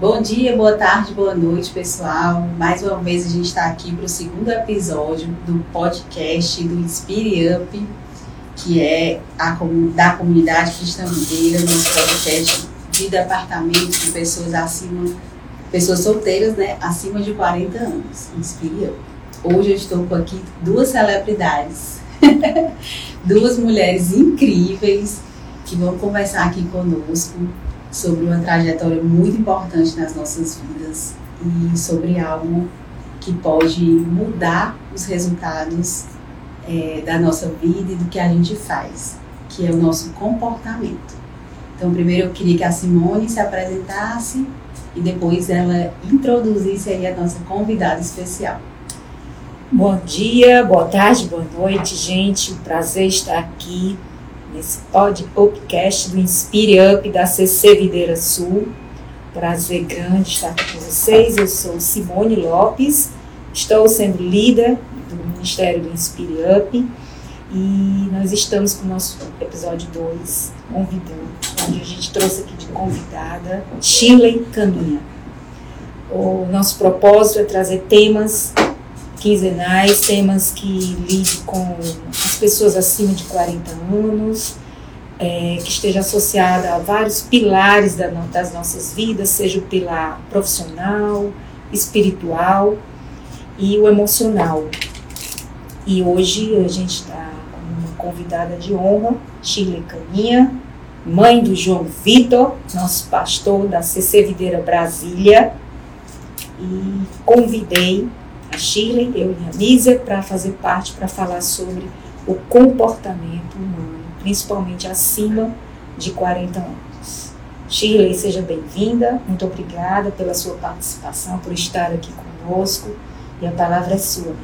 Bom dia, boa tarde, boa noite, pessoal. Mais uma vez a gente está aqui para o segundo episódio do podcast do Inspire Up, que é a, da comunidade cristã mineira, nosso podcast de departamento de pessoas acima, pessoas solteiras, né, acima de 40 anos. Inspire Up. Hoje eu estou com aqui duas celebridades, duas mulheres incríveis que vão conversar aqui conosco sobre uma trajetória muito importante nas nossas vidas e sobre algo que pode mudar os resultados é, da nossa vida e do que a gente faz, que é o nosso comportamento. Então, primeiro eu queria que a Simone se apresentasse e depois ela introduzisse aí a nossa convidada especial. Bom dia, boa tarde, boa noite, gente. Prazer estar aqui nesse podcast do Inspire Up da CC Videira Sul. Prazer grande estar aqui com vocês. Eu sou Simone Lopes, estou sendo líder do Ministério do Inspire Up e nós estamos com o nosso episódio 2, convidando, onde a gente trouxe aqui de convidada Shirley Caminha. O nosso propósito é trazer temas quinzenais, temas que lidem com as pessoas acima de 40 anos, é, que esteja associada a vários pilares da, das nossas vidas, seja o pilar profissional, espiritual e o emocional. E hoje a gente está com uma convidada de honra, Chile Caminha, mãe do João Vitor, nosso pastor da CC Videira Brasília, e convidei a Shirley, eu e a Nízia, para fazer parte, para falar sobre o comportamento humano, principalmente acima de 40 anos. Shirley, seja bem-vinda, muito obrigada pela sua participação, por estar aqui conosco, e a palavra é sua,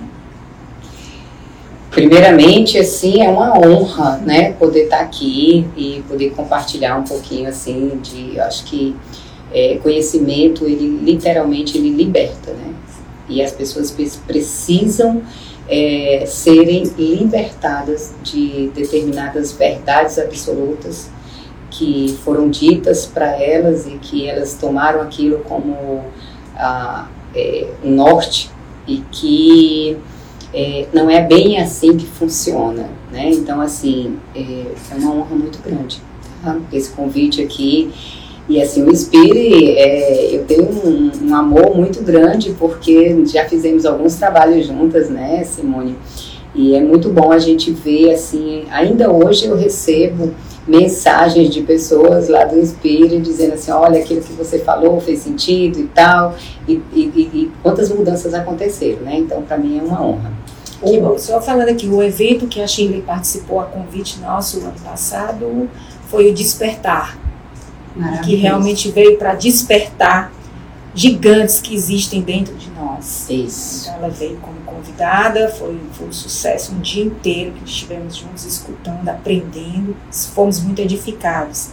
Primeiramente, assim, é uma honra, né, poder estar aqui e poder compartilhar um pouquinho, assim, de, acho que é, conhecimento, ele literalmente, ele liberta, né, e as pessoas precisam é, serem libertadas de determinadas verdades absolutas que foram ditas para elas e que elas tomaram aquilo como ah, é, um norte e que é, não é bem assim que funciona, né? Então, assim, é, é uma honra muito grande tá? esse convite aqui e assim, o Inspire, é, eu tenho um, um, amor muito grande porque já fizemos alguns trabalhos juntas, né, Simone? E é muito bom a gente ver, assim, ainda hoje eu recebo mensagens de pessoas lá do Inspire dizendo assim, olha, aquilo que você falou fez sentido e tal, e, e, e quantas mudanças aconteceram, né? Então, para mim é uma honra. Que bom. Só falando aqui, o evento que a Shirley participou a convite nosso ano passado foi o Despertar, que realmente veio para despertar gigantes que existem dentro de nós. Isso. Então ela veio como convidada, foi, foi um sucesso um dia inteiro que estivemos juntos escutando, aprendendo, fomos muito edificados.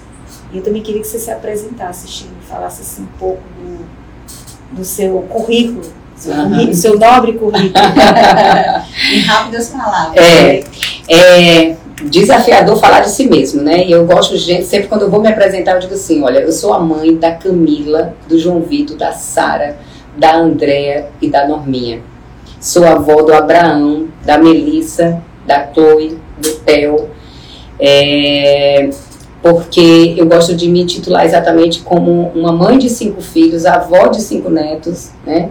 E eu também queria que você se apresentasse, Chico, falasse assim um pouco do, do seu currículo, seu, uhum. currículo, seu nobre currículo. em rápidas palavras. É, é, desafiador falar de si mesmo, né? E eu gosto de gente, sempre quando eu vou me apresentar, eu digo assim: olha, eu sou a mãe da Camila, do João Vitor, da Sara, da Andréa e da Norminha. Sou avó do Abraão, da Melissa, da Chloe, do Theo. É, porque eu gosto de me titular exatamente como uma mãe de cinco filhos, avó de cinco netos, né?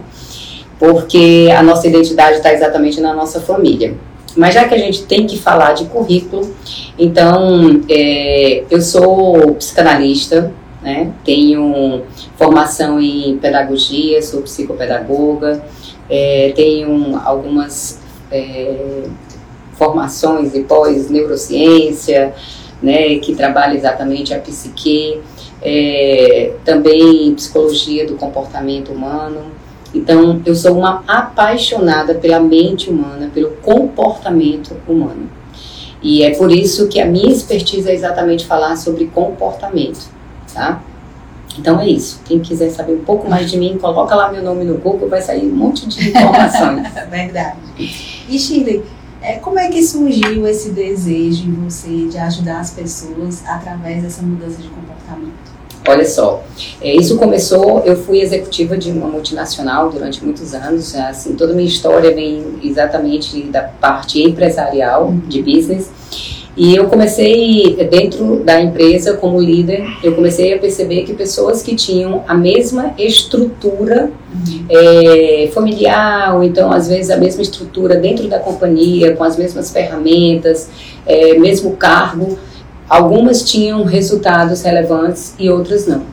Porque a nossa identidade está exatamente na nossa família. Mas já que a gente tem que falar de currículo, então é, eu sou psicanalista, né? tenho formação em pedagogia, sou psicopedagoga, é, tenho algumas é, formações de pós-neurociência, né, que trabalha exatamente a psique, é, também psicologia do comportamento humano. Então, eu sou uma apaixonada pela mente humana, pelo comportamento humano. E é por isso que a minha expertise é exatamente falar sobre comportamento, tá? Então é isso. Quem quiser saber um pouco mais de mim, coloca lá meu nome no Google, vai sair um monte de informações. Verdade. E Shirley, é, como é que surgiu esse desejo em você de ajudar as pessoas através dessa mudança de comportamento? Olha só, é, isso começou, eu fui executiva de uma multinacional durante muitos anos, assim, toda a minha história vem exatamente da parte empresarial, de business, e eu comecei, dentro da empresa, como líder, eu comecei a perceber que pessoas que tinham a mesma estrutura uhum. é, familiar, ou então, às vezes, a mesma estrutura dentro da companhia, com as mesmas ferramentas, é, mesmo cargo, algumas tinham resultados relevantes e outras não.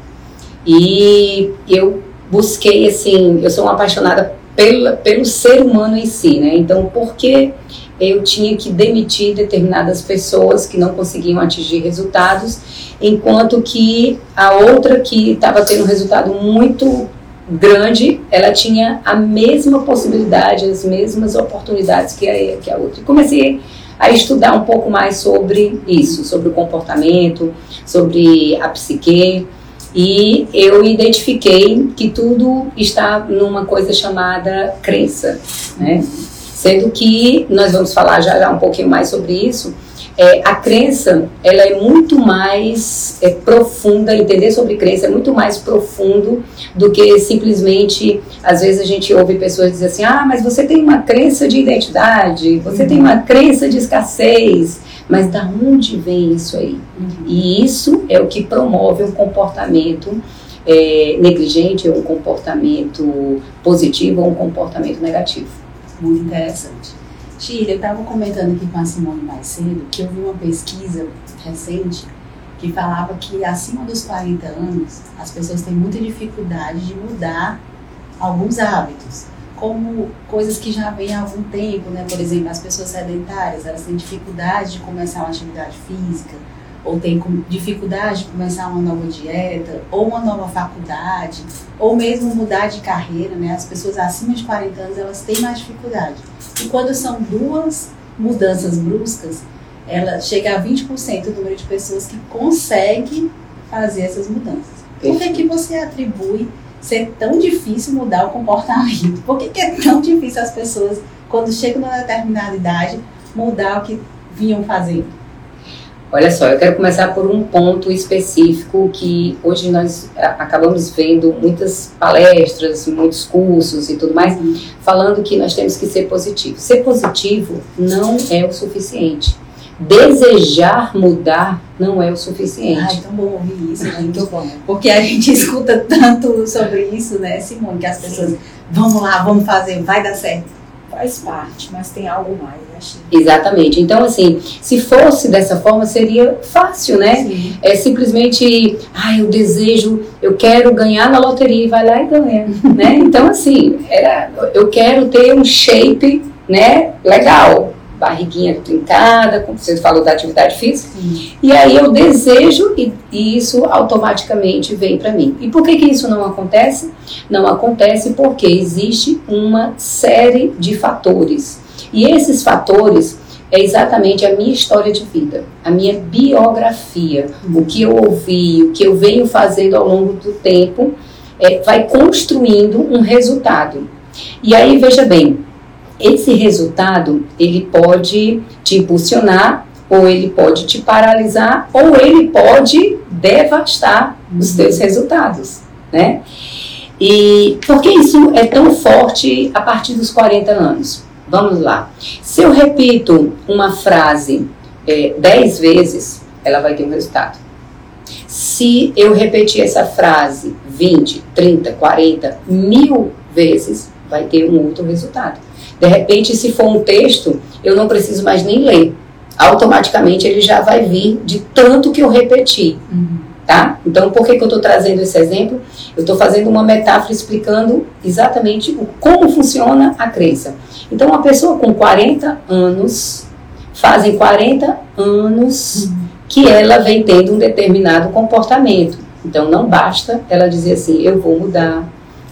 E eu busquei, assim, eu sou uma apaixonada pela, pelo ser humano em si, né? Então, por que eu tinha que demitir determinadas pessoas que não conseguiam atingir resultados, enquanto que a outra que estava tendo um resultado muito grande, ela tinha a mesma possibilidade, as mesmas oportunidades que a, que a outra. E comecei a estudar um pouco mais sobre isso, sobre o comportamento, sobre a psique, e eu identifiquei que tudo está numa coisa chamada crença, né? Sendo que nós vamos falar já, já um pouquinho mais sobre isso. É, a crença ela é muito mais é, profunda, entender sobre crença é muito mais profundo do que simplesmente, às vezes a gente ouve pessoas dizer assim, ah, mas você tem uma crença de identidade, você tem uma crença de escassez, mas da onde vem isso aí? Uhum. E isso é o que promove um comportamento é, negligente, um comportamento positivo ou um comportamento negativo muito interessante. Chile, eu estava comentando aqui com a Simone mais cedo que eu vi uma pesquisa recente que falava que acima dos 40 anos as pessoas têm muita dificuldade de mudar alguns hábitos, como coisas que já vêm há algum tempo, né? Por exemplo, as pessoas sedentárias, elas têm dificuldade de começar uma atividade física, ou tem dificuldade de começar uma nova dieta, ou uma nova faculdade, ou mesmo mudar de carreira, né? As pessoas acima de 40 anos, elas têm mais dificuldade. E quando são duas mudanças bruscas, ela chega a 20% do número de pessoas que conseguem fazer essas mudanças. Por que, que você atribui ser tão difícil mudar o comportamento? Por que, que é tão difícil as pessoas, quando chegam numa determinada idade, mudar o que vinham fazendo? Olha só, eu quero começar por um ponto específico que hoje nós acabamos vendo muitas palestras, muitos cursos e tudo mais, falando que nós temos que ser positivo. Ser positivo não é o suficiente. Desejar mudar não é o suficiente. Ai, tão bom ouvir isso, né? Muito bom. Porque a gente escuta tanto sobre isso, né, Simone, que as pessoas, Sim. vamos lá, vamos fazer, vai dar certo faz parte, mas tem algo mais, Exatamente. Então, assim, se fosse dessa forma, seria fácil, né? Sim. É simplesmente, ah, eu desejo, eu quero ganhar na loteria e vai lá e ganha, né? Então, assim, era, eu quero ter um shape, né, legal barriguinha trincada, como você falou da atividade física, Sim. e aí eu desejo e, e isso automaticamente vem para mim. E por que, que isso não acontece? Não acontece porque existe uma série de fatores. E esses fatores é exatamente a minha história de vida, a minha biografia, o que eu ouvi, o que eu venho fazendo ao longo do tempo, é, vai construindo um resultado. E aí, veja bem, esse resultado, ele pode te impulsionar, ou ele pode te paralisar, ou ele pode devastar os teus resultados, né? E por que isso é tão forte a partir dos 40 anos? Vamos lá. Se eu repito uma frase é, 10 vezes, ela vai ter um resultado. Se eu repetir essa frase 20, 30, 40, mil vezes, vai ter um outro resultado. De repente, se for um texto, eu não preciso mais nem ler. Automaticamente ele já vai vir de tanto que eu repeti. Uhum. Tá? Então, por que, que eu estou trazendo esse exemplo? Eu estou fazendo uma metáfora explicando exatamente o, como funciona a crença. Então, uma pessoa com 40 anos, fazem 40 anos que ela vem tendo um determinado comportamento. Então, não basta ela dizer assim: eu vou mudar,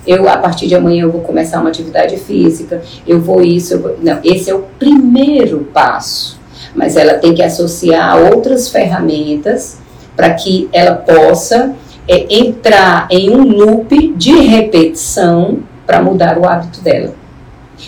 eu a partir de amanhã eu vou começar uma atividade física, eu vou isso, eu vou... não, esse é o primeiro passo, mas ela tem que associar outras ferramentas para que ela possa é, entrar em um loop de repetição para mudar o hábito dela.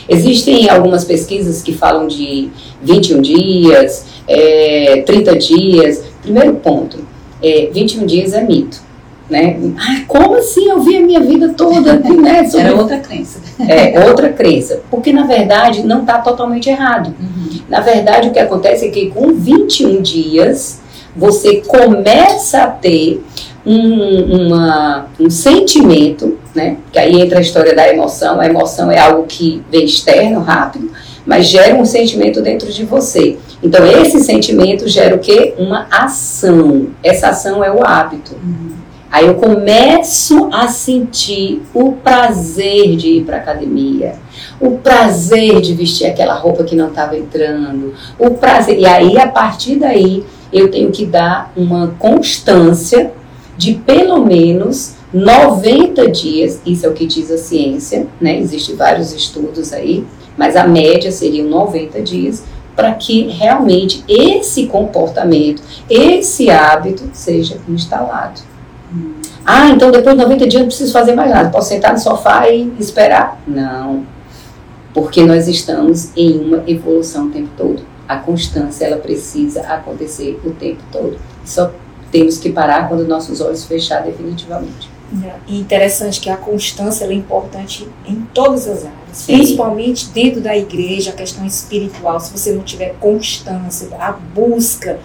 Existem algumas pesquisas que falam de 21 dias, é, 30 dias. Primeiro ponto, é, 21 dias é mito. Né? Ah, como assim? Eu vi a minha vida toda. Né, sobre... Era outra crença. É, outra crença. Porque, na verdade, não está totalmente errado. Uhum. Na verdade, o que acontece é que com 21 dias, você começa a ter um, uma, um sentimento, né? Que aí entra a história da emoção. A emoção é algo que vem externo, rápido, mas gera um sentimento dentro de você. Então, esse sentimento gera o quê? Uma ação. Essa ação é o hábito. Uhum. Aí eu começo a sentir o prazer de ir para academia, o prazer de vestir aquela roupa que não estava entrando, o prazer. E aí, a partir daí, eu tenho que dar uma constância de pelo menos 90 dias, isso é o que diz a ciência, né? Existem vários estudos aí, mas a média seriam 90 dias para que realmente esse comportamento, esse hábito seja instalado. Ah, então depois de 90 dias não preciso fazer mais nada, posso sentar no sofá e esperar? Não, porque nós estamos em uma evolução o tempo todo. A constância, ela precisa acontecer o tempo todo. Só temos que parar quando nossos olhos fechar definitivamente. É interessante que a constância é importante em todas as áreas, Sim. principalmente dentro da igreja, a questão espiritual. Se você não tiver constância, a busca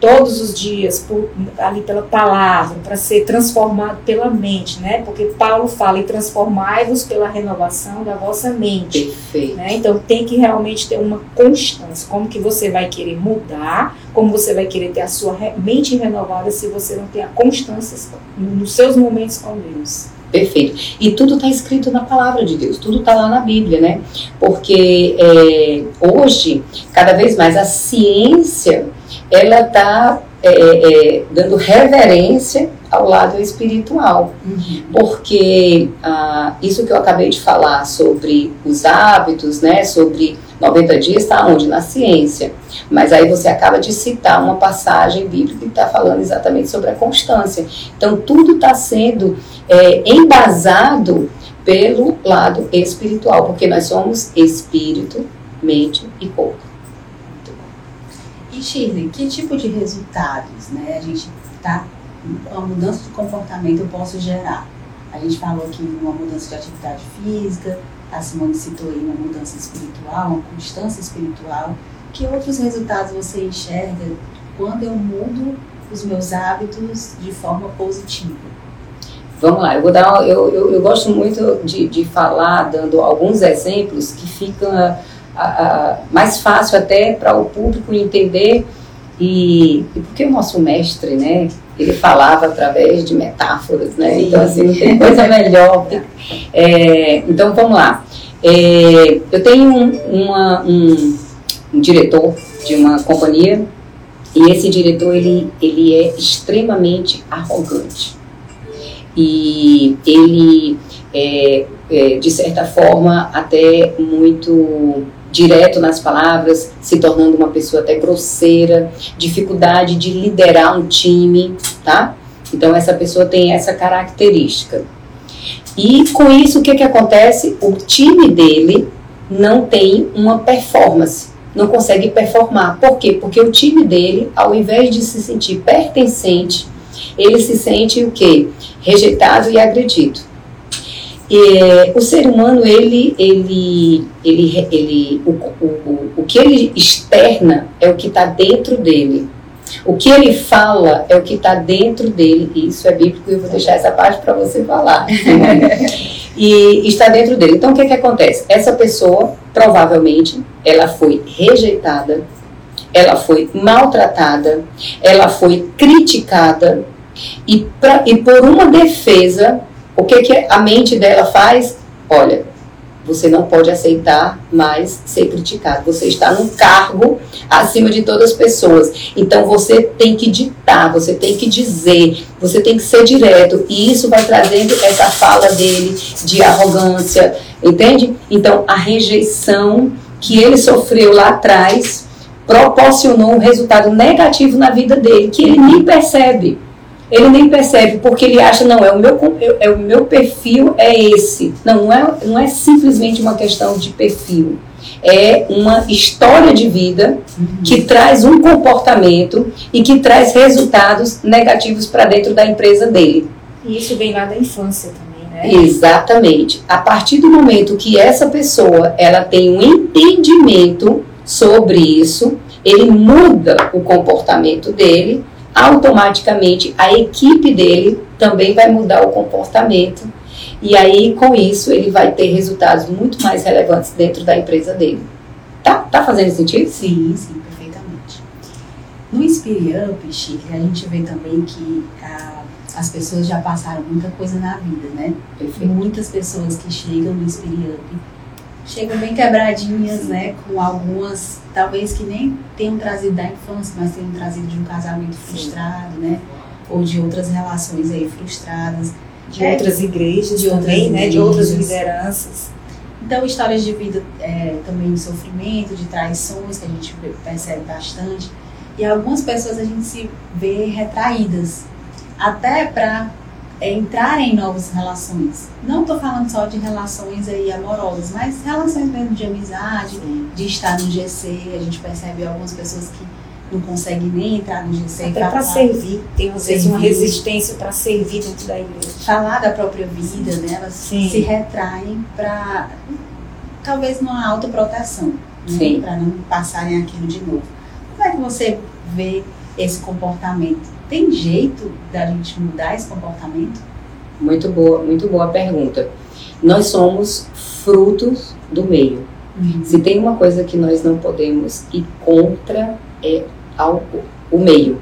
todos os dias por, ali pela palavra, para ser transformado pela mente, né? Porque Paulo fala em transformai-vos pela renovação da vossa mente. Perfeito. Né? Então tem que realmente ter uma constância. Como que você vai querer mudar, como você vai querer ter a sua mente renovada se você não tem a constância nos seus momentos com Deus. Perfeito. E tudo está escrito na palavra de Deus, tudo está lá na Bíblia, né? Porque é, hoje, cada vez mais, a ciência ela está é, é, é, dando reverência ao lado espiritual. Uhum. Porque ah, isso que eu acabei de falar sobre os hábitos, né, sobre 90 dias, está onde? Na ciência. Mas aí você acaba de citar uma passagem bíblica que está falando exatamente sobre a constância. Então, tudo está sendo é, embasado pelo lado espiritual, porque nós somos espírito, mente e corpo. E Shirley, que tipo de resultados né, a gente está, a mudança de comportamento eu posso gerar? A gente falou aqui uma mudança de atividade física, a Simone citou aí uma mudança espiritual, uma constância espiritual. Que outros resultados você enxerga quando eu mudo os meus hábitos de forma positiva? Vamos lá, eu vou dar. Eu, eu, eu gosto muito de, de falar, dando alguns exemplos que ficam a, a, mais fácil até para o público entender e, e, porque o nosso mestre, né, ele falava através de metáforas, né, Sim. então assim, não tem coisa melhor. É, então vamos lá. É, eu tenho um, uma, um, um, diretor de uma companhia e esse diretor ele, ele é extremamente arrogante e ele é, é de certa forma até muito direto nas palavras, se tornando uma pessoa até grosseira, dificuldade de liderar um time, tá? Então essa pessoa tem essa característica. E com isso o que, que acontece? O time dele não tem uma performance, não consegue performar. Por quê? Porque o time dele, ao invés de se sentir pertencente, ele se sente o quê? Rejeitado e agredido. É, o ser humano, ele, ele, ele, ele o, o, o que ele externa é o que está dentro dele. O que ele fala é o que está dentro dele. Isso é bíblico e eu vou deixar essa parte para você falar. e está dentro dele. Então, o que, que acontece? Essa pessoa, provavelmente, ela foi rejeitada, ela foi maltratada, ela foi criticada, e, pra, e por uma defesa o que, que a mente dela faz? Olha, você não pode aceitar mais ser criticado. Você está num cargo acima de todas as pessoas. Então você tem que ditar, você tem que dizer, você tem que ser direto. E isso vai trazendo essa fala dele de arrogância, entende? Então a rejeição que ele sofreu lá atrás proporcionou um resultado negativo na vida dele, que ele nem percebe ele nem percebe porque ele acha não é o meu é o meu perfil é esse não não é não é simplesmente uma questão de perfil é uma história de vida uhum. que traz um comportamento e que traz resultados negativos para dentro da empresa dele E isso vem lá da infância também, né? Exatamente. A partir do momento que essa pessoa ela tem um entendimento sobre isso, ele muda o comportamento dele, automaticamente a equipe dele também vai mudar o comportamento. E aí, com isso, ele vai ter resultados muito mais relevantes dentro da empresa dele. Tá, tá fazendo sentido? Sim, sim, perfeitamente. No Inspire Up, Chique, a gente vê também que a, as pessoas já passaram muita coisa na vida, né? Perfeito. Muitas pessoas que chegam no Inspire Up chegam bem quebradinhas, Sim. né? Com algumas, talvez que nem tenham trazido da infância, mas tenham trazido de um casamento frustrado, né? Ou de outras relações aí frustradas. De É, outras igrejas de também, outras né? De outras lideranças. Então, histórias de vida é, também de sofrimento, de traições, que a gente percebe bastante. E algumas pessoas a gente se vê retraídas, até para entrarem em novas relações. Não estou falando só de relações aí amorosas, mas relações mesmo de amizade, de estar no GC. A gente percebe algumas pessoas que não conseguem nem entrar no GC. Até para servir. Tem às vezes uma resistência para servir dentro da igreja. falar da própria vida, né? Elas Sim. se retraem para talvez numa autoproteção, né? Sim. para não passarem aquilo de novo. Como é que você vê esse comportamento? Tem jeito da gente mudar esse comportamento? Muito boa, muito boa pergunta. Nós somos frutos do meio. Se tem uma coisa que nós não podemos ir contra é ao, o meio.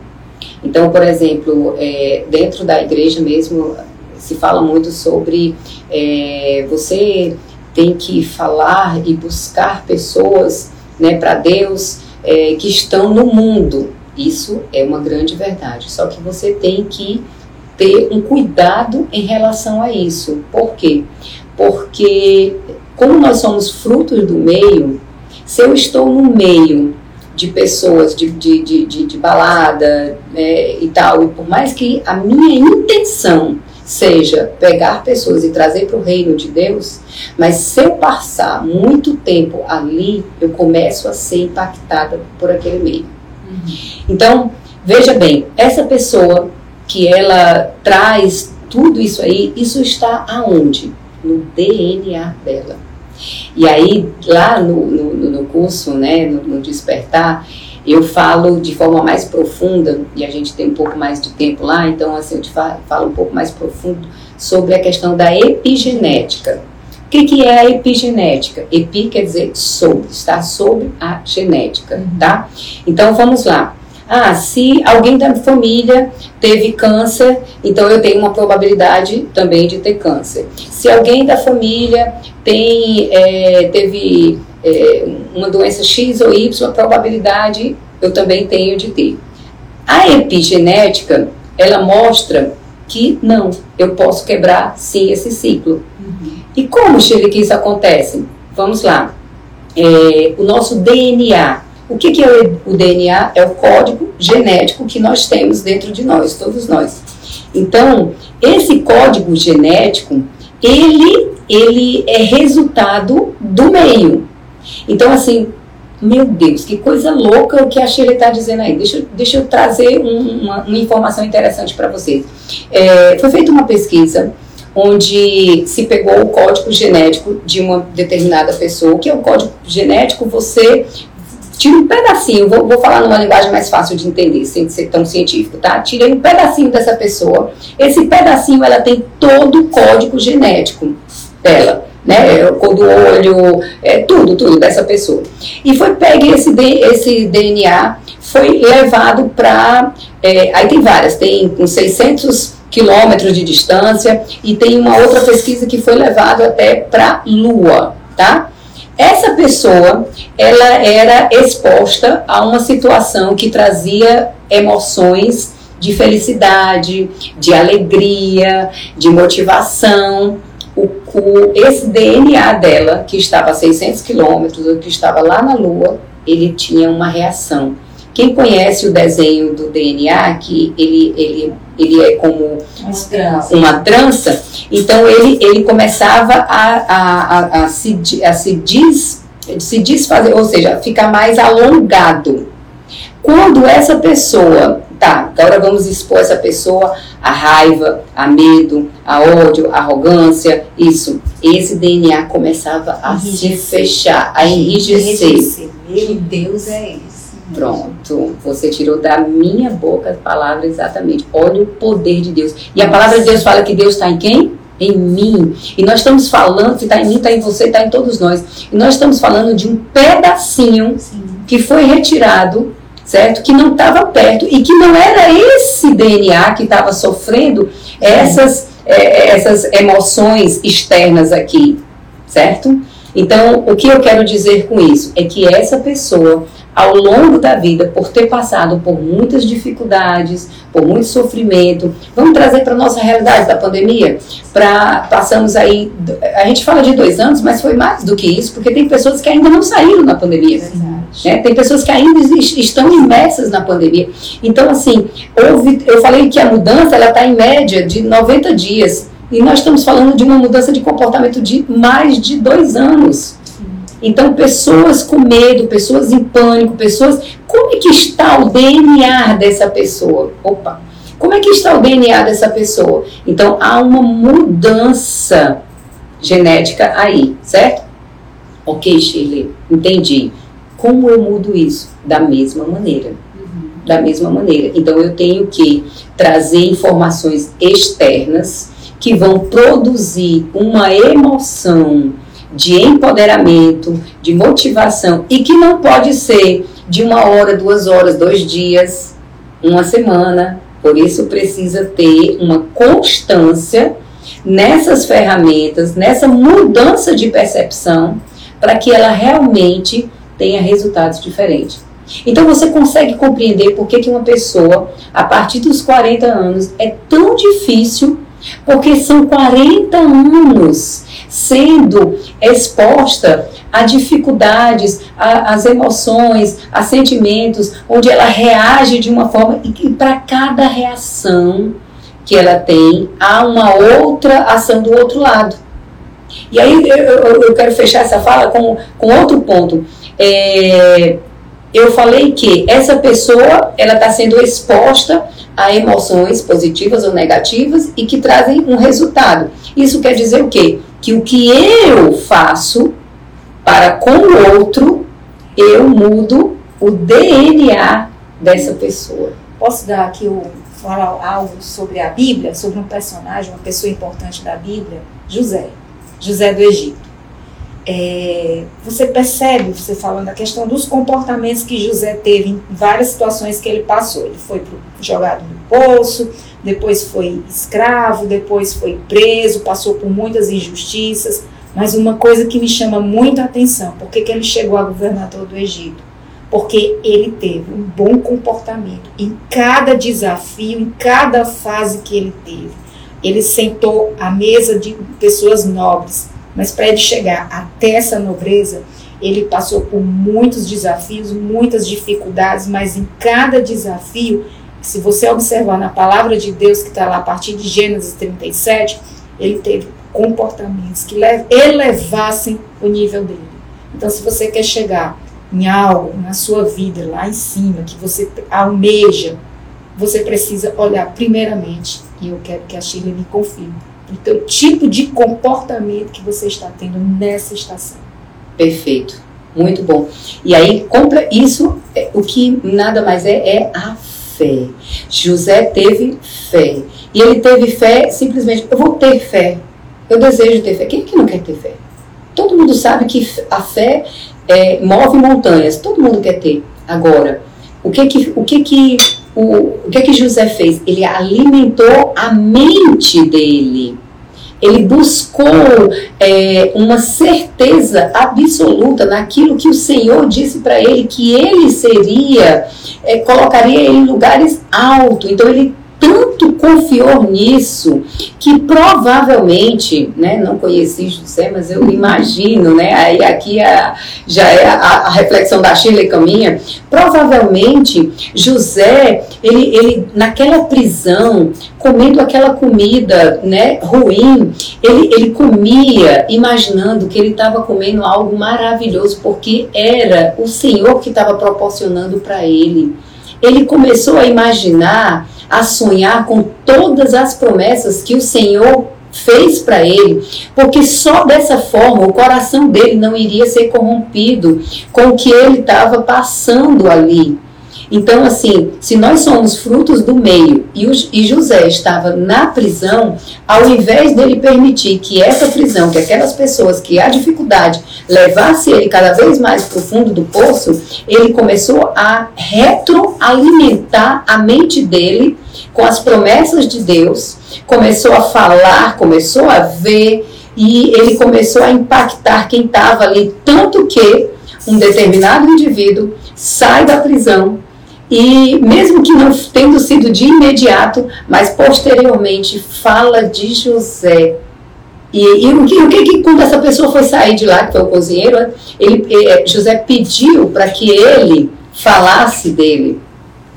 Então, por exemplo, é, dentro da igreja mesmo se fala muito sobre é, você tem que falar e buscar pessoas né, para Deus é, que estão no mundo. Isso é uma grande verdade. Só que você tem que ter um cuidado em relação a isso. Por quê? Porque como nós somos frutos do meio, se eu estou no meio de pessoas de, de, de, de, de balada né, e tal, e por mais que a minha intenção seja pegar pessoas e trazer para o reino de Deus, mas se eu passar muito tempo ali, eu começo a ser impactada por aquele meio. Então, veja bem, essa pessoa que ela traz tudo isso aí, isso está aonde? No DNA dela. E aí, lá no, no, no curso, né, no, no Despertar, eu falo de forma mais profunda, e a gente tem um pouco mais de tempo lá, então assim, eu te falo, falo um pouco mais profundo sobre a questão da epigenética. O que, que é a epigenética? Epi quer dizer sobre, está sobre a genética, tá? Então vamos lá. Ah, se alguém da família teve câncer, então eu tenho uma probabilidade também de ter câncer. Se alguém da família tem, é, teve é, uma doença X ou Y, a probabilidade eu também tenho de ter. A epigenética, ela mostra que não, eu posso quebrar sim esse ciclo. E como, Shirley, que isso acontece? Vamos lá. É, o nosso DNA. O que, que é o DNA? É o código genético que nós temos dentro de nós, todos nós. Então, esse código genético, ele, ele é resultado do meio. Então, assim, meu Deus, que coisa louca o que a Shirley está dizendo aí. Deixa, deixa eu trazer um- uma, uma informação interessante para vocês. É, foi feita uma pesquisa onde se pegou o código genético de uma determinada pessoa. Que é o código genético? Você tira um pedacinho, vou, vou falar numa linguagem mais fácil de entender, sem ser tão científico, tá? Tirei um pedacinho dessa pessoa. Esse pedacinho, ela tem todo o código genético dela, né? É, cor do olho, é, tudo, tudo dessa pessoa. E foi pegue esse, esse DNA, foi levado para. aí tem várias, tem com 600 quilômetros de distância, e tem uma outra pesquisa que foi levado até para Lua, tá? Essa pessoa, ela era exposta a uma situação que trazia emoções de felicidade, de alegria, de motivação. O, o- esse DNA dela, que estava a 600 quilômetros, que estava lá na Lua, ele tinha uma reação. Quem conhece o desenho do DNA, que ele, ele, ele é como Mas, trança. uma trança, então ele, ele começava a, a, a, a se, a se, des, se desfazer, ou seja, ficar mais alongado. Quando essa pessoa tá, agora vamos expor essa pessoa a raiva, a medo, a ódio, a arrogância, isso. Esse DNA começava a enrijecer. se fechar, a enrijecer. Que Deus é esse? Pronto, você tirou da minha boca a palavra exatamente. Olha o poder de Deus. E a palavra de Deus fala que Deus está em quem? Em mim. E nós estamos falando, se está em mim, está em você, está em todos nós. E nós estamos falando de um pedacinho Sim. que foi retirado certo? Que não estava perto e que não era esse DNA que estava sofrendo essas, é, essas emoções externas aqui, certo? Então, o que eu quero dizer com isso é que essa pessoa ao longo da vida, por ter passado por muitas dificuldades, por muito sofrimento. Vamos trazer para a nossa realidade da pandemia? Pra, passamos aí, a gente fala de dois anos, mas foi mais do que isso, porque tem pessoas que ainda não saíram da pandemia. Né? Tem pessoas que ainda estão imersas na pandemia. Então, assim, houve, eu falei que a mudança ela está em média de 90 dias. E nós estamos falando de uma mudança de comportamento de mais de dois anos. Então, pessoas com medo, pessoas em pânico, pessoas. Como é que está o DNA dessa pessoa? Opa! Como é que está o DNA dessa pessoa? Então, há uma mudança genética aí, certo? Ok, Shirley, entendi. Como eu mudo isso? Da mesma maneira. Uhum. Da mesma maneira. Então, eu tenho que trazer informações externas que vão produzir uma emoção de empoderamento, de motivação e que não pode ser de uma hora, duas horas, dois dias, uma semana. Por isso precisa ter uma constância nessas ferramentas, nessa mudança de percepção, para que ela realmente tenha resultados diferentes. Então você consegue compreender por que, que uma pessoa, a partir dos 40 anos, é tão difícil, porque são 40 anos sendo exposta a dificuldades, às emoções, a sentimentos, onde ela reage de uma forma e para cada reação que ela tem, há uma outra ação do outro lado. E aí eu, eu, eu quero fechar essa fala com, com outro ponto. É, eu falei que essa pessoa ela está sendo exposta a emoções positivas ou negativas e que trazem um resultado. Isso quer dizer o quê? que o que eu faço para com o outro, eu mudo o DNA dessa pessoa. Posso dar aqui o, falar algo sobre a Bíblia, sobre um personagem, uma pessoa importante da Bíblia? José, José do Egito. É, você percebe, você falando da questão dos comportamentos que José teve em várias situações que ele passou. Ele foi pro, jogado no poço, depois foi escravo, depois foi preso, passou por muitas injustiças. Mas uma coisa que me chama muito a atenção, por que ele chegou a governador do Egito? Porque ele teve um bom comportamento em cada desafio, em cada fase que ele teve. Ele sentou à mesa de pessoas nobres, mas para ele chegar até essa nobreza, ele passou por muitos desafios, muitas dificuldades, mas em cada desafio se você observar na palavra de Deus que está lá a partir de Gênesis 37, ele teve comportamentos que elevassem o nível dele. Então, se você quer chegar em algo na sua vida lá em cima, que você almeja, você precisa olhar primeiramente, e eu quero que a Shirley me confirme, o teu tipo de comportamento que você está tendo nessa estação. Perfeito, muito bom. E aí, compra isso, é, o que nada mais é, é a fé. José teve fé. E ele teve fé simplesmente, eu vou ter fé. Eu desejo ter fé. Quem é que não quer ter fé? Todo mundo sabe que a fé é, move montanhas. Todo mundo quer ter. Agora, o que que, o que, que, o, o que que José fez? Ele alimentou a mente dele ele buscou é, uma certeza absoluta naquilo que o Senhor disse para ele que ele seria, é, colocaria ele em lugares altos. Então ele tanto confiou nisso que provavelmente, né, não conheci José, mas eu imagino, né, aí aqui a, já é a, a, reflexão da Shirley caminha, provavelmente José, ele, ele naquela prisão, comendo aquela comida, né, ruim, ele, ele comia imaginando que ele estava comendo algo maravilhoso, porque era o Senhor que estava proporcionando para ele. Ele começou a imaginar, a sonhar com todas as promessas que o Senhor fez para ele, porque só dessa forma o coração dele não iria ser corrompido com o que ele estava passando ali. Então, assim, se nós somos frutos do meio e, o, e José estava na prisão, ao invés dele permitir que essa prisão, que aquelas pessoas que há dificuldade levasse ele cada vez mais para o fundo do poço, ele começou a retroalimentar a mente dele com as promessas de Deus, começou a falar, começou a ver e ele começou a impactar quem estava ali, tanto que um determinado indivíduo sai da prisão e mesmo que não tendo sido de imediato, mas posteriormente fala de José. E, e o, que, o que, que quando essa pessoa foi sair de lá, que foi o cozinheiro, ele, é, José pediu para que ele falasse dele.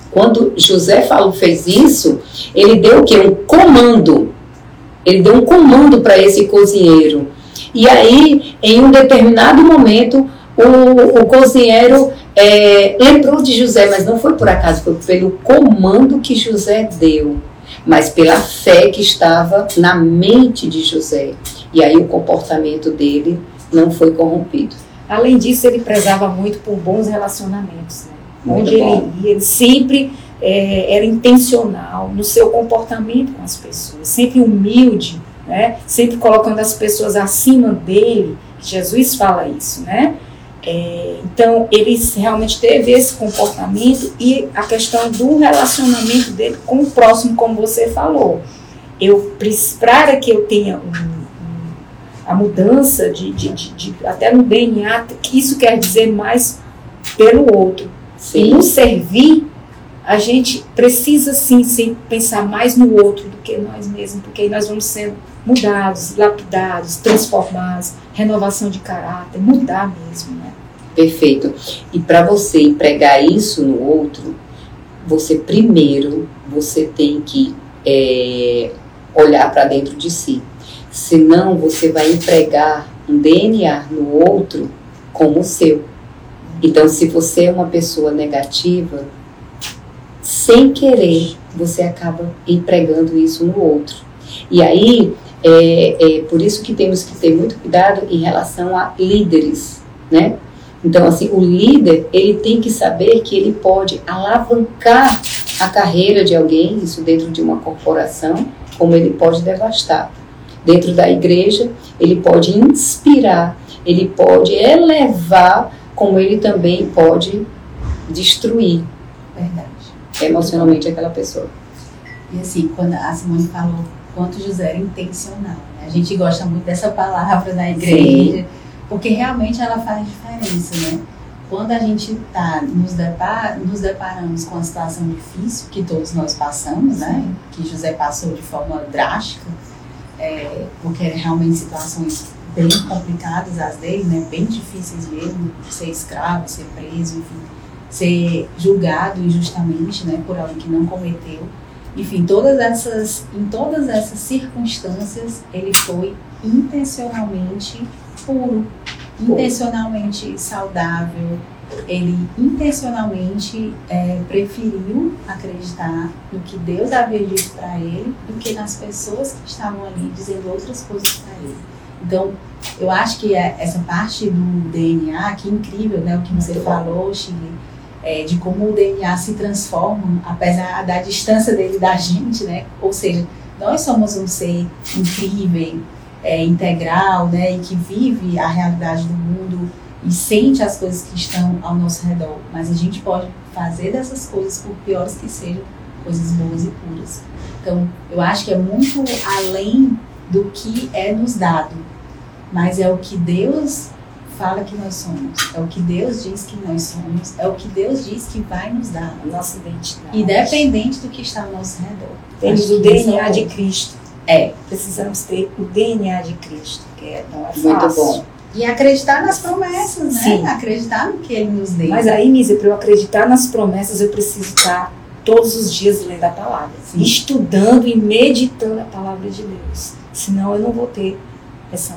Quando José falou, fez isso, ele deu o quê? Um comando. Ele deu um comando para esse cozinheiro. E aí, em um determinado momento, o, o cozinheiro é, lembrou de José, mas não foi por acaso, foi pelo comando que José deu, mas pela fé que estava na mente de José. E aí o comportamento dele não foi corrompido. Além disso, ele prezava muito por bons relacionamentos. Né? Onde ele ia, ele sempre é, era intencional no seu comportamento com as pessoas, sempre humilde, né? sempre colocando as pessoas acima dele. Jesus fala isso, né? É, então, ele realmente teve esse comportamento e a questão do relacionamento dele com o próximo, como você falou. Eu, para que eu tenha um, a mudança de, de, de, de, até no DNA, que isso quer dizer mais pelo outro. Sim. E no servir, a gente precisa sim, sim pensar mais no outro do que nós mesmos, porque aí nós vamos sendo mudados, lapidados, transformados, renovação de caráter, mudar mesmo, né? Perfeito. E para você empregar isso no outro, você primeiro você tem que é, olhar para dentro de si. Senão você vai empregar um DNA no outro como o seu. Então, se você é uma pessoa negativa, sem querer, você acaba empregando isso no outro. E aí, é, é por isso que temos que ter muito cuidado em relação a líderes, né? Então, assim, o líder, ele tem que saber que ele pode alavancar a carreira de alguém, isso dentro de uma corporação, como ele pode devastar. Dentro da igreja, ele pode inspirar, ele pode elevar, como ele também pode destruir. Verdade. Emocionalmente aquela pessoa. E assim, quando a Simone falou quanto José era intencional, né? a gente gosta muito dessa palavra na igreja. Sim porque realmente ela faz diferença, né? Quando a gente tá, nos, depar, nos deparamos com uma situação difícil, que todos nós passamos, né? Que José passou de forma drástica, é, porque eram realmente situações bem complicadas as dele, né? Bem difíceis mesmo, ser escravo, ser preso, enfim, ser julgado injustamente, né? Por alguém que não cometeu. Enfim, todas essas, em todas essas circunstâncias, ele foi intencionalmente puro, intencionalmente saudável. Ele intencionalmente é, preferiu acreditar no que Deus havia dito para ele do que nas pessoas que estavam ali dizendo outras coisas para ele. Então, eu acho que é essa parte do DNA, que incrível, né, o que você falou, Chile, é, de como o DNA se transforma, apesar da distância dele da gente, né? Ou seja, nós somos um ser incrível, é, integral, né, e que vive a realidade do mundo e sente as coisas que estão ao nosso redor. Mas a gente pode fazer dessas coisas, por piores que sejam, coisas boas e puras. Então, eu acho que é muito além do que é nos dado, mas é o que Deus fala que nós somos, é o que Deus diz que nós somos, é o que Deus diz que vai nos dar. A nossa identidade. Independente do que está ao nosso redor. Temos o DNA de Cristo. É. Precisamos ter o DNA de Cristo, que é, não é fácil. Muito bom. E acreditar nas promessas, né? Sim. Acreditar no que ele nos deu. Mas aí, Mísia, para eu acreditar nas promessas, eu preciso estar todos os dias lendo a palavra, Sim. estudando e meditando a palavra de Deus. Senão eu não vou ter essa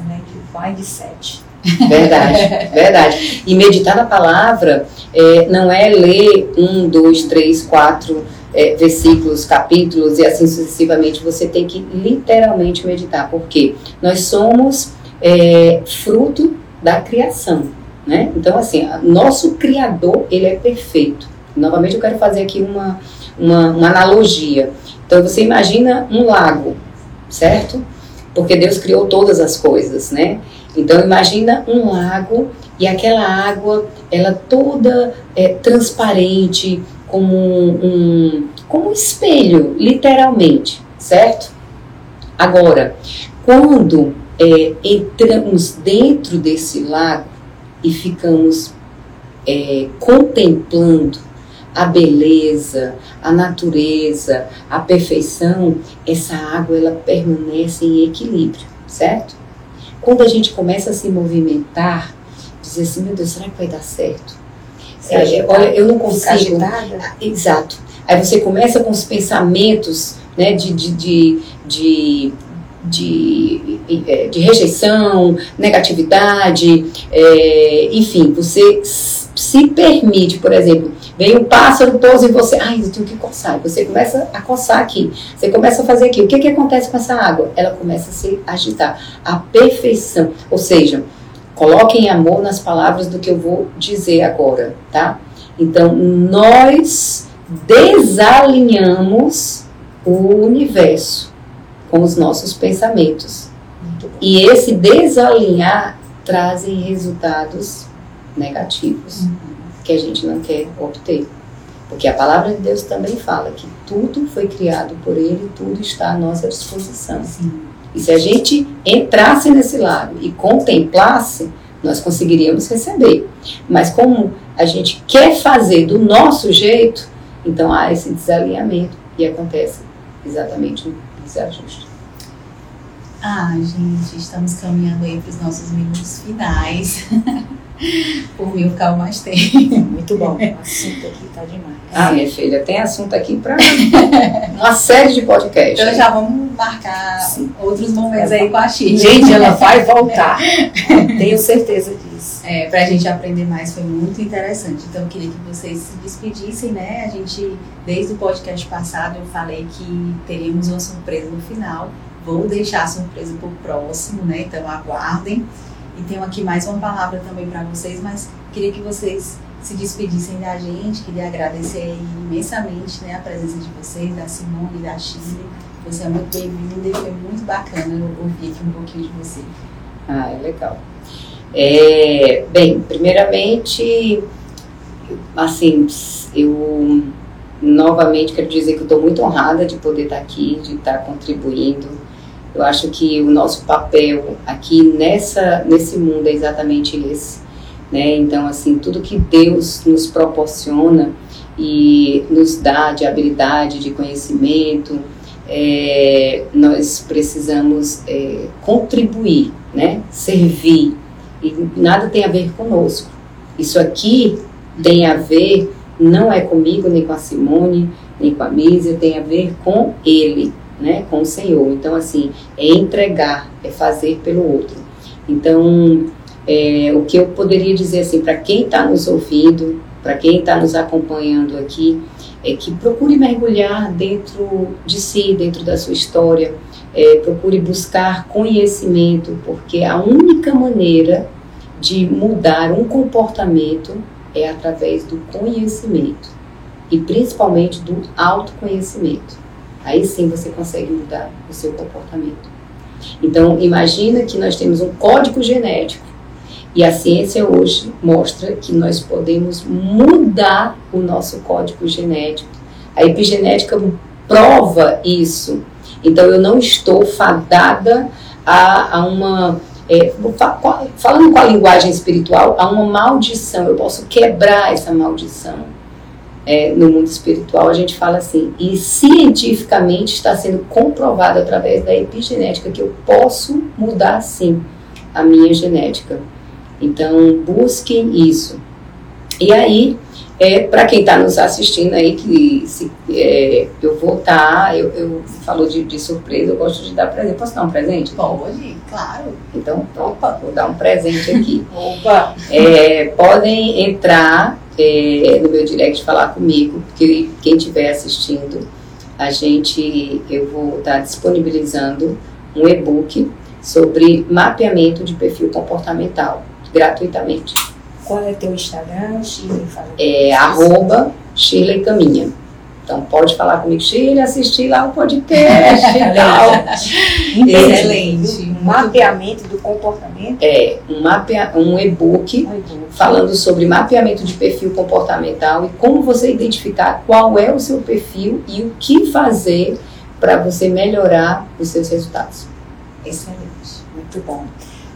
mindset. Verdade, verdade. E meditar na palavra é, não é ler um, dois, três, quatro é, versículos, capítulos e assim sucessivamente. Você tem que literalmente meditar, porque nós somos é, fruto da criação, né? Então, assim, nosso Criador, ele é perfeito. Novamente, eu quero fazer aqui uma, uma, uma analogia. Então, você imagina um lago, certo? Porque Deus criou todas as coisas, né? Então imagina um lago e aquela água, ela toda é, transparente, como um, como um espelho, literalmente, certo? Agora, quando é, entramos dentro desse lago e ficamos é, contemplando a beleza, a natureza, a perfeição, essa água ela permanece em equilíbrio, certo? Quando a gente começa a se movimentar, dizer assim, meu Deus, será que vai dar certo? É, olha, eu não consigo. Exato. Aí você começa com os pensamentos né, de, de, de, de de, é, de rejeição, negatividade, é, enfim, você se permite, por exemplo, vem um pássaro, pousa em você, ai, eu tenho que coçar, você começa a coçar aqui, você começa a fazer aqui, o que, que acontece com essa água? Ela começa a se agitar, a perfeição, ou seja, coloquem amor nas palavras do que eu vou dizer agora, tá? Então, nós desalinhamos o universo com os nossos pensamentos. E esse desalinhar trazem resultados negativos uhum. que a gente não quer obter. Porque a palavra de Deus também fala que tudo foi criado por Ele, tudo está à nossa disposição. Sim. E se a gente entrasse nesse lado e contemplasse, nós conseguiríamos receber. Mas como a gente quer fazer do nosso jeito, então há esse desalinhamento e acontece exatamente o desajuste. Ah, gente, estamos caminhando aí para os nossos minutos finais. Por mim, eu ficava mais tempo. Muito bom. O assunto aqui tá demais. Ah, minha filha, tem assunto aqui para uma série de podcasts. Então já vamos marcar Sim. outros momentos aí com a Chica. Gente, ela vai voltar. Tenho certeza disso. É, pra gente aprender mais foi muito interessante. Então eu queria que vocês se despedissem, né? A gente, desde o podcast passado, eu falei que teríamos uma surpresa no final. Vou deixar a surpresa pro próximo, né? Então aguardem. E tenho aqui mais uma palavra também para vocês, mas queria que vocês se despedissem da gente, queria agradecer imensamente né, a presença de vocês, da Simone e da Chile. Você é muito bem-vinda e foi muito bacana ouvir aqui um pouquinho de você. Ah, é legal. É, bem, primeiramente, assim, eu novamente quero dizer que estou muito honrada de poder estar aqui, de estar contribuindo eu acho que o nosso papel aqui nessa, nesse mundo é exatamente esse. Né? Então, assim, tudo que Deus nos proporciona e nos dá de habilidade, de conhecimento, é, nós precisamos é, contribuir, né? servir. E nada tem a ver conosco. Isso aqui tem a ver, não é comigo, nem com a Simone, nem com a Mísia, tem a ver com Ele né, com o Senhor. Então, assim, é entregar, é fazer pelo outro. Então, é, o que eu poderia dizer assim para quem está nos ouvindo, para quem está nos acompanhando aqui, é que procure mergulhar dentro de si, dentro da sua história, é, procure buscar conhecimento, porque a única maneira de mudar um comportamento é através do conhecimento e principalmente do autoconhecimento. Aí sim você consegue mudar o seu comportamento. Então, imagina que nós temos um código genético e a ciência hoje mostra que nós podemos mudar o nosso código genético. A epigenética prova isso. Então, eu não estou fadada a, a uma. É, falando com a linguagem espiritual, a uma maldição. Eu posso quebrar essa maldição é, no mundo espiritual, a gente fala assim, e cientificamente está sendo comprovado através da epigenética que eu posso mudar sim a minha genética. Então, busquem isso. E aí, é, para quem está nos assistindo aí, que se, é, eu vou estar, tá, eu, eu falou de, de, surpresa, eu gosto de dar presente. Posso dar um presente? Pode, claro. Então, opa, vou dar um presente aqui. opa! É, podem entrar é, no meu direct falar comigo, porque quem estiver assistindo, a gente, eu vou estar disponibilizando um e-book sobre mapeamento de perfil comportamental, gratuitamente. Qual é teu Instagram, Shirley? É arroba Shirley Caminha. Então pode falar comigo, Shirley, assistir lá o podcast e tal. Excelente. Um mapeamento do comportamento. É, um, mapea, um e-book falando sobre mapeamento de perfil comportamental e como você identificar qual é o seu perfil e o que fazer para você melhorar os seus resultados. Excelente, muito bom.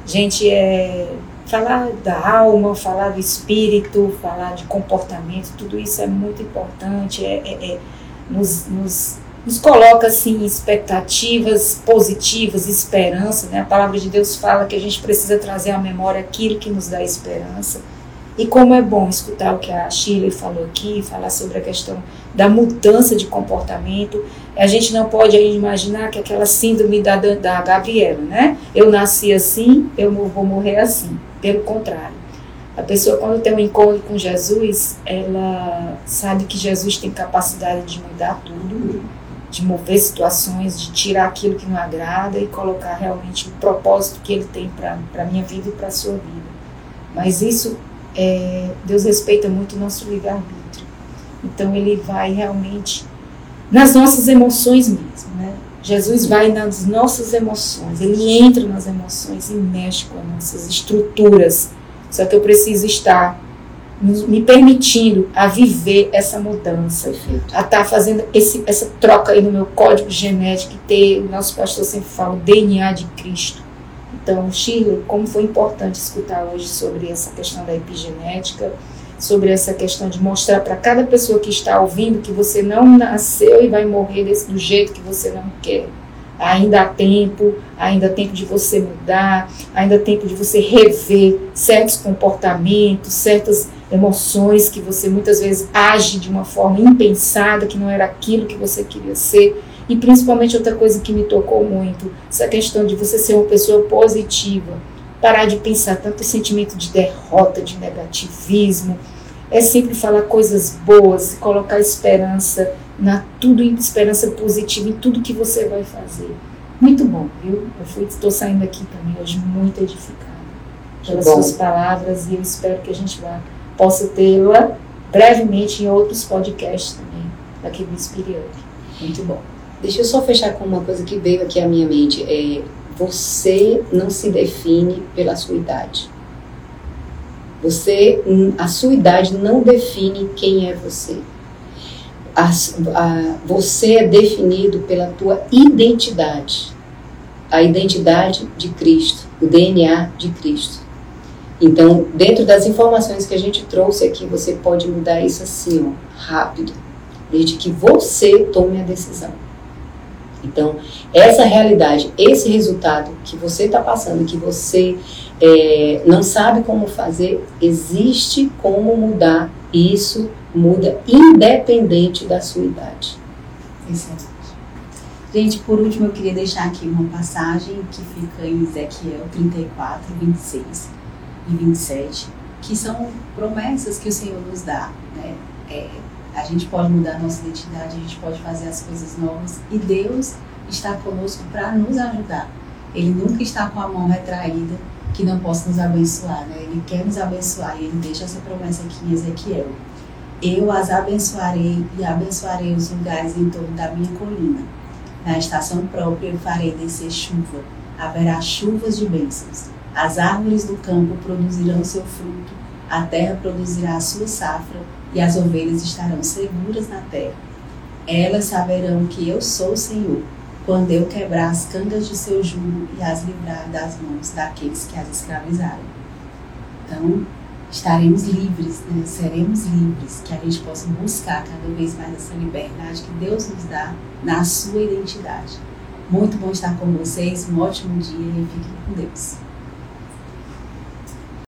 Gente, é, falar da alma, falar do espírito, falar de comportamento, tudo isso é muito importante, é, é, é nos, nos, nos, coloca assim expectativas positivas, esperança. Né? A palavra de Deus fala que a gente precisa trazer à memória aquilo que nos dá esperança. E como é bom escutar o que a Shirley falou aqui, falar sobre a questão da mudança de comportamento. A gente não pode imaginar que aquela síndrome da, da Gabriela, né? Eu nasci assim, eu vou morrer assim. Pelo contrário. A pessoa, quando tem um encontro com Jesus, ela sabe que Jesus tem capacidade de mudar tudo, de mover situações, de tirar aquilo que não agrada e colocar realmente o propósito que ele tem para a minha vida e para a sua vida. Mas isso, é, Deus respeita muito o nosso livre-arbítrio. Então, ele vai realmente nas nossas emoções mesmo, né? Jesus vai nas nossas emoções, ele entra nas emoções e mexe com as nossas estruturas. Só que eu preciso estar me permitindo a viver essa mudança, Perfeito. a estar tá fazendo esse, essa troca aí no meu código genético, ter, o nosso pastor sempre fala, o DNA de Cristo. Então, Shirley, como foi importante escutar hoje sobre essa questão da epigenética, sobre essa questão de mostrar para cada pessoa que está ouvindo que você não nasceu e vai morrer desse, do jeito que você não quer. Ainda há tempo, ainda há tempo de você mudar, ainda há tempo de você rever certos comportamentos, certas emoções que você muitas vezes age de uma forma impensada, que não era aquilo que você queria ser. E principalmente outra coisa que me tocou muito, essa questão de você ser uma pessoa positiva, parar de pensar tanto sentimento de derrota, de negativismo, é sempre falar coisas boas, colocar esperança na tudo, esperança positiva em tudo que você vai fazer. Muito bom, viu? Eu estou saindo aqui também hoje muito edificada pelas suas palavras e eu espero que a gente vá, possa tê-la brevemente em outros podcasts também, aqui do Spirit Muito bom. Deixa eu só fechar com uma coisa que veio aqui à minha mente. É, você não se define pela sua idade. Você, a sua idade não define quem é você. A, a, você é definido pela tua identidade, a identidade de Cristo, o DNA de Cristo. Então, dentro das informações que a gente trouxe aqui, você pode mudar isso assim, ó, rápido, desde que você tome a decisão. Então, essa realidade, esse resultado que você está passando, que você é, não sabe como fazer, existe como mudar. E isso muda independente da sua idade. Excelente. Gente, por último, eu queria deixar aqui uma passagem que fica em Ezequiel 34, 26 e 27, que são promessas que o Senhor nos dá. Né? É, a gente pode mudar nossa identidade, a gente pode fazer as coisas novas e Deus está conosco para nos ajudar. Ele nunca está com a mão retraída que não possa nos abençoar, né? Ele quer nos abençoar e ele deixa essa promessa aqui em Ezequiel. Eu as abençoarei e abençoarei os lugares em torno da minha colina. Na estação própria eu farei descer chuva. Haverá chuvas de bênçãos. As árvores do campo produzirão seu fruto, a terra produzirá a sua safra e as ovelhas estarão seguras na terra. Elas saberão que eu sou o Senhor, quando eu quebrar as cangas de seu jugo e as livrar das mãos daqueles que as escravizaram. Então, estaremos livres, né? seremos livres, que a gente possa buscar cada vez mais essa liberdade que Deus nos dá na sua identidade. Muito bom estar com vocês, um ótimo dia e fiquem com Deus.